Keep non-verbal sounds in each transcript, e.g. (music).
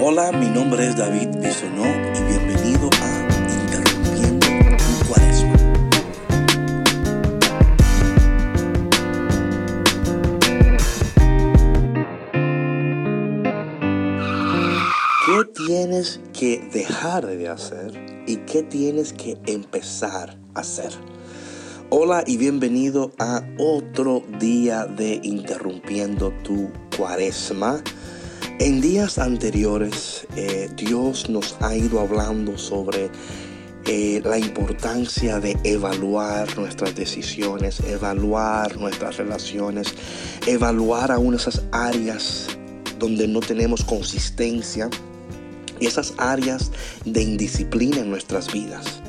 Hola, mi nombre es David Bisonó y bienvenido a Interrumpiendo tu Cuaresma. ¿Qué tienes que dejar de hacer y qué tienes que empezar a hacer? Hola y bienvenido a otro día de Interrumpiendo tu Cuaresma. En días anteriores, eh, Dios nos ha ido hablando sobre eh, la importancia de evaluar nuestras decisiones, evaluar nuestras relaciones, evaluar aún esas áreas donde no tenemos consistencia y esas áreas de indisciplina en nuestras vidas.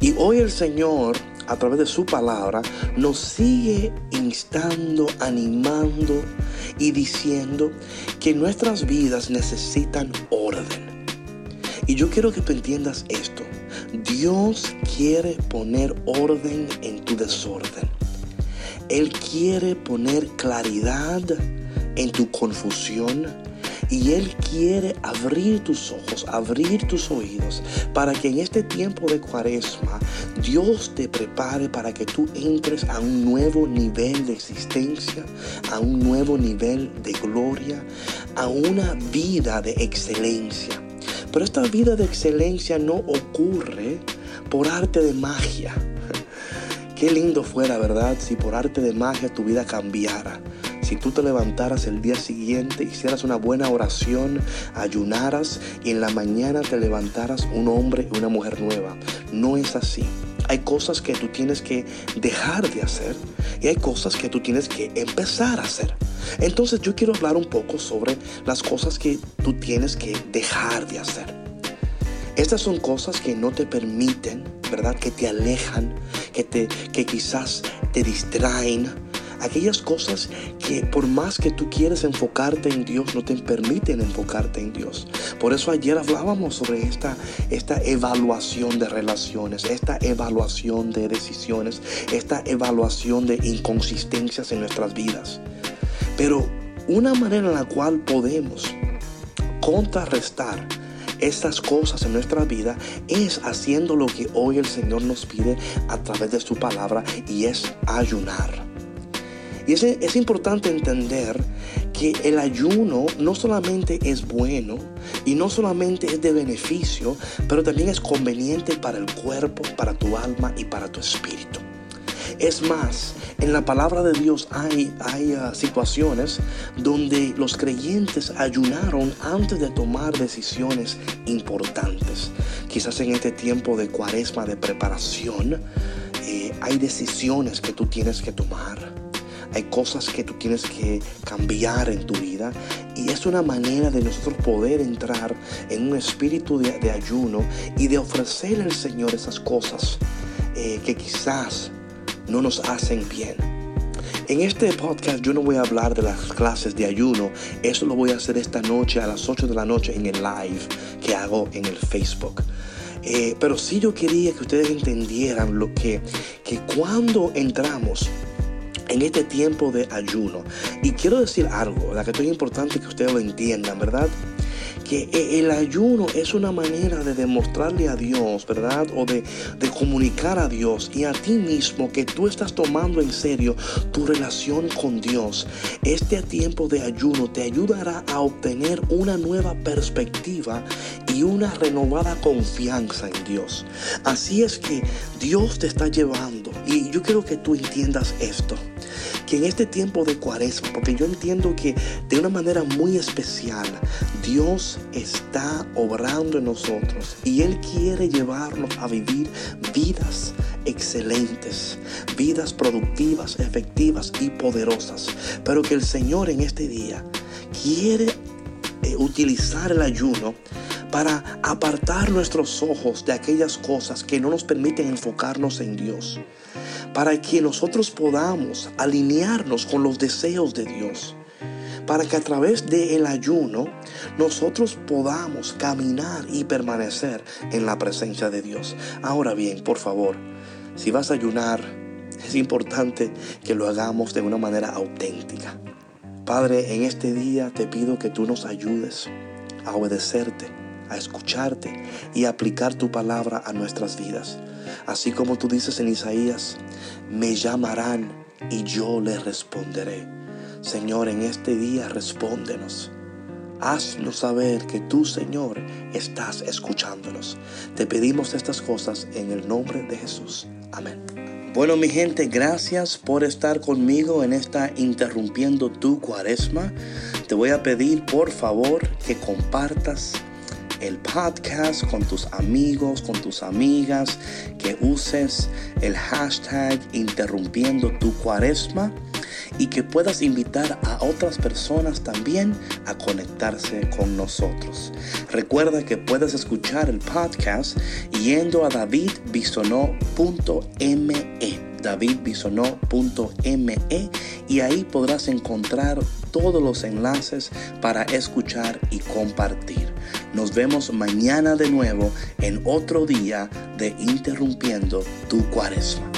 Y hoy el Señor a través de su palabra, nos sigue instando, animando y diciendo que nuestras vidas necesitan orden. Y yo quiero que tú entiendas esto. Dios quiere poner orden en tu desorden. Él quiere poner claridad en tu confusión y Él quiere abrir tus ojos, abrir tus oídos, para que en este tiempo de cuaresma Dios te prepare para que tú entres a un nuevo nivel de existencia, a un nuevo nivel de gloria, a una vida de excelencia. Pero esta vida de excelencia no ocurre por arte de magia. (laughs) Qué lindo fuera, ¿verdad? Si por arte de magia tu vida cambiara si tú te levantaras el día siguiente, hicieras una buena oración, ayunaras y en la mañana te levantaras un hombre y una mujer nueva. No es así. Hay cosas que tú tienes que dejar de hacer y hay cosas que tú tienes que empezar a hacer. Entonces yo quiero hablar un poco sobre las cosas que tú tienes que dejar de hacer. Estas son cosas que no te permiten, ¿verdad? Que te alejan, que, te, que quizás te distraen, aquellas cosas que por más que tú quieres enfocarte en Dios, no te permiten enfocarte en Dios. Por eso ayer hablábamos sobre esta, esta evaluación de relaciones, esta evaluación de decisiones, esta evaluación de inconsistencias en nuestras vidas. Pero una manera en la cual podemos contrarrestar estas cosas en nuestra vida es haciendo lo que hoy el Señor nos pide a través de su palabra y es ayunar. Y es, importante entender que el ayuno no solamente es bueno y no solamente es de beneficio, pero también es conveniente para el cuerpo, para tu alma y para tu espíritu. Es más, en la palabra de Dios hay, uh, situaciones donde los creyentes ayunaron antes de tomar decisiones importantes. Quizás en este tiempo de cuaresma, de preparación, eh, hay decisiones que tú tienes que tomar hay cosas que tú tienes que cambiar en tu vida y es una manera de nosotros poder entrar en un espíritu de, ayuno y de ofrecerle al Señor esas cosas eh, que quizás no nos hacen bien. En este podcast yo no voy a hablar de las clases de ayuno, eso lo voy a hacer esta noche a las 8 de la noche en el live que hago en el Facebook. Eh, pero sí yo quería que ustedes entendieran lo que, que cuando entramos en este tiempo de ayuno. Y quiero decir algo, la que es importante que ustedes lo entiendan, ¿verdad? Que el ayuno es una manera de demostrarle a Dios, ¿verdad? O de, de, comunicar a Dios y a ti mismo que tú estás tomando en serio tu relación con Dios. Este tiempo de ayuno te ayudará a obtener una nueva perspectiva y una renovada confianza en Dios. Así es que Dios te está llevando y yo quiero que tú entiendas esto que en este tiempo de cuaresma, porque yo entiendo que de una manera muy especial Dios está obrando en nosotros y Él quiere llevarnos a vivir vidas excelentes, vidas productivas, efectivas y poderosas. Pero que el Señor en este día quiere eh, utilizar el ayuno para apartar nuestros ojos de aquellas cosas que no nos permiten enfocarnos en Dios, para que nosotros podamos alinearnos con los deseos de Dios, para que a través del ayuno nosotros podamos caminar y permanecer en la presencia de Dios. Ahora bien, por favor, si vas a ayunar, es importante que lo hagamos de una manera auténtica. Padre, en este día te pido que tú nos ayudes a obedecerte, a escucharte y a aplicar tu palabra a nuestras vidas. Así como tú dices en Isaías, me llamarán y yo les responderé. Señor, en este día respóndenos. Haznos saber que tú, Señor, estás escuchándonos. Te pedimos estas cosas en el nombre de Jesús. Amén. Bueno, mi gente, gracias por estar conmigo en esta Interrumpiendo tu Cuaresma. Te voy a pedir, por favor, que compartas el podcast con tus amigos, con tus amigas, que uses el hashtag interrumpiendo tu cuaresma y que puedas invitar a otras personas también a conectarse con nosotros. Recuerda que puedes escuchar el podcast yendo a davidbisonó.me davidbisonó.me y ahí podrás encontrar todos los enlaces para escuchar y compartir. Nos vemos mañana de nuevo en otro día de Interrumpiendo tu Cuaresma.